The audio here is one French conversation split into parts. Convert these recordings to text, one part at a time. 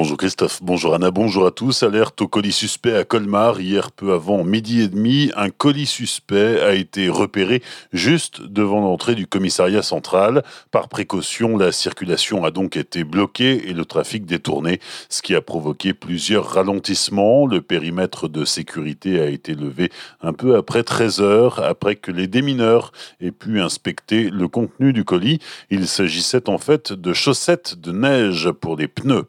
Bonjour Christophe, bonjour Anna, bonjour à tous. Alerte au colis suspect à Colmar. Hier, peu avant midi et demi, un colis suspect a été repéré juste devant l'entrée du commissariat central. Par précaution, la circulation a donc été bloquée et le trafic détourné, ce qui a provoqué plusieurs ralentissements. Le périmètre de sécurité a été levé un peu après 13 heures, après que les démineurs aient pu inspecter le contenu du colis. Il s'agissait en fait de chaussettes de neige pour les pneus.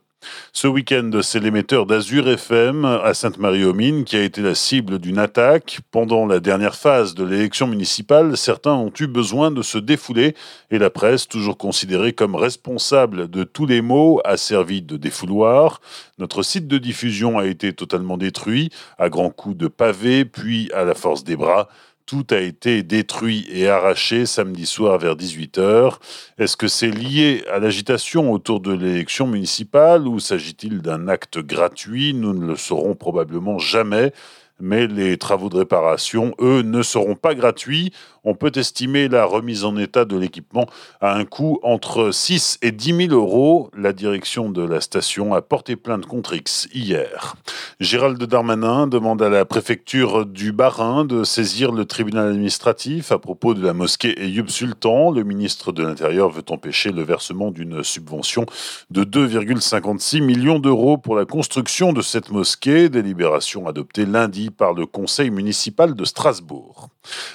Ce week-end, c'est l'émetteur d'Azur FM à Sainte-Marie-aux-Mines qui a été la cible d'une attaque. Pendant la dernière phase de l'élection municipale, certains ont eu besoin de se défouler et la presse, toujours considérée comme responsable de tous les maux, a servi de défouloir. Notre site de diffusion a été totalement détruit à grands coups de pavés, puis à la force des bras. Tout a été détruit et arraché samedi soir vers 18h. Est-ce que c'est lié à l'agitation autour de l'élection municipale ou s'agit-il d'un acte gratuit? Nous ne le saurons probablement jamais mais les travaux de réparation, eux, ne seront pas gratuits. On peut estimer la remise en état de l'équipement à un coût entre 6 et 10 000 euros. La direction de la station a porté plainte contre X hier. Gérald Darmanin demande à la préfecture du Bas-Rhin de saisir le tribunal administratif à propos de la mosquée Eyub Sultan. Le ministre de l'Intérieur veut empêcher le versement d'une subvention de 2,56 millions d'euros pour la construction de cette mosquée, délibération adoptée lundi par le conseil municipal de Strasbourg.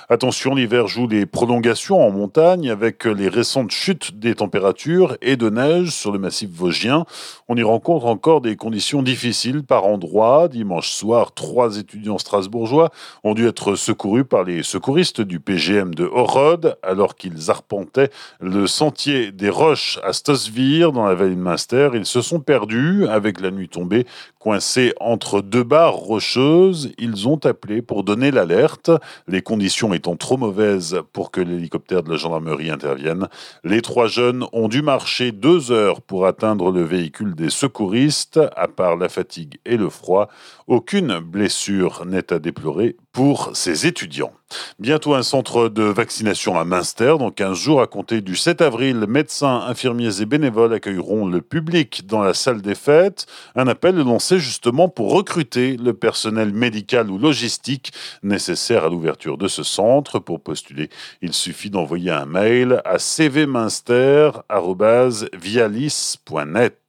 Attention, l'hiver joue les prolongations en montagne avec les récentes chutes des températures et de neige sur le massif vosgien. On y rencontre encore des conditions difficiles par endroits. Dimanche soir, trois étudiants strasbourgeois ont dû être secourus par les secouristes du PGM de Horod alors qu'ils arpentaient le sentier des Roches à Stossvire dans la vallée de Münster. Ils se sont perdus avec la nuit tombée, coincés entre deux barres rocheuses ils ont appelé pour donner l'alerte. Les conditions étant trop mauvaises pour que l'hélicoptère de la gendarmerie intervienne, les trois jeunes ont dû marcher deux heures pour atteindre le véhicule des secouristes. À part la fatigue et le froid, aucune blessure n'est à déplorer pour ces étudiants. Bientôt un centre de vaccination à Münster. Dans 15 jours, à compter du 7 avril, médecins, infirmiers et bénévoles accueilleront le public dans la salle des fêtes. Un appel est lancé justement pour recruter le personnel médical ou logistique nécessaire à l'ouverture de ce centre. Pour postuler, il suffit d'envoyer un mail à cvminster.vialis.net.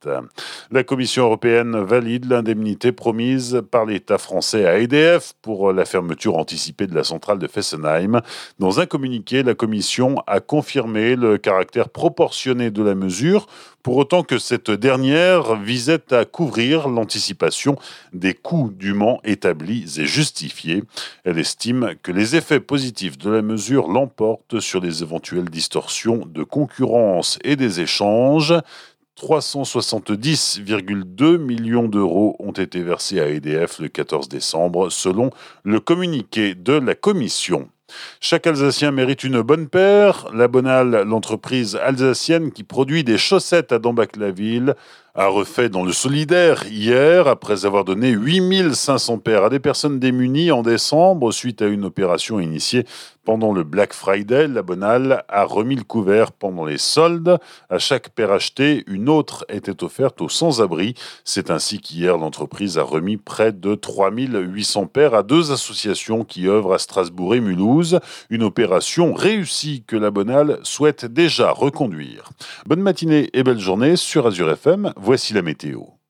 La Commission européenne valide l'indemnité promise par l'État français à EDF pour la fermeture anticipée de la centrale de Fessenheim. Dans un communiqué, la Commission a confirmé le caractère proportionné de la mesure, pour autant que cette dernière visait à couvrir l'anticipation des coûts dûment établis et justifiés. Elle estime que les effets positifs de la mesure l'emportent sur les éventuelles distorsions de concurrence et des échanges. 370,2 millions d'euros ont été versés à EDF le 14 décembre, selon le communiqué de la Commission. Chaque Alsacien mérite une bonne paire. La Bonale, l'entreprise alsacienne qui produit des chaussettes à Dambach-la-Ville, a refait dans le solidaire hier, après avoir donné 8500 paires à des personnes démunies en décembre suite à une opération initiée pendant le Black Friday. La Bonale a remis le couvert pendant les soldes. À chaque paire achetée, une autre était offerte aux sans-abri. C'est ainsi qu'hier, l'entreprise a remis près de 3800 paires à deux associations qui œuvrent à Strasbourg et Mulhouse. Une opération réussie que la Bonale souhaite déjà reconduire. Bonne matinée et belle journée sur Azure FM. Voici la météo.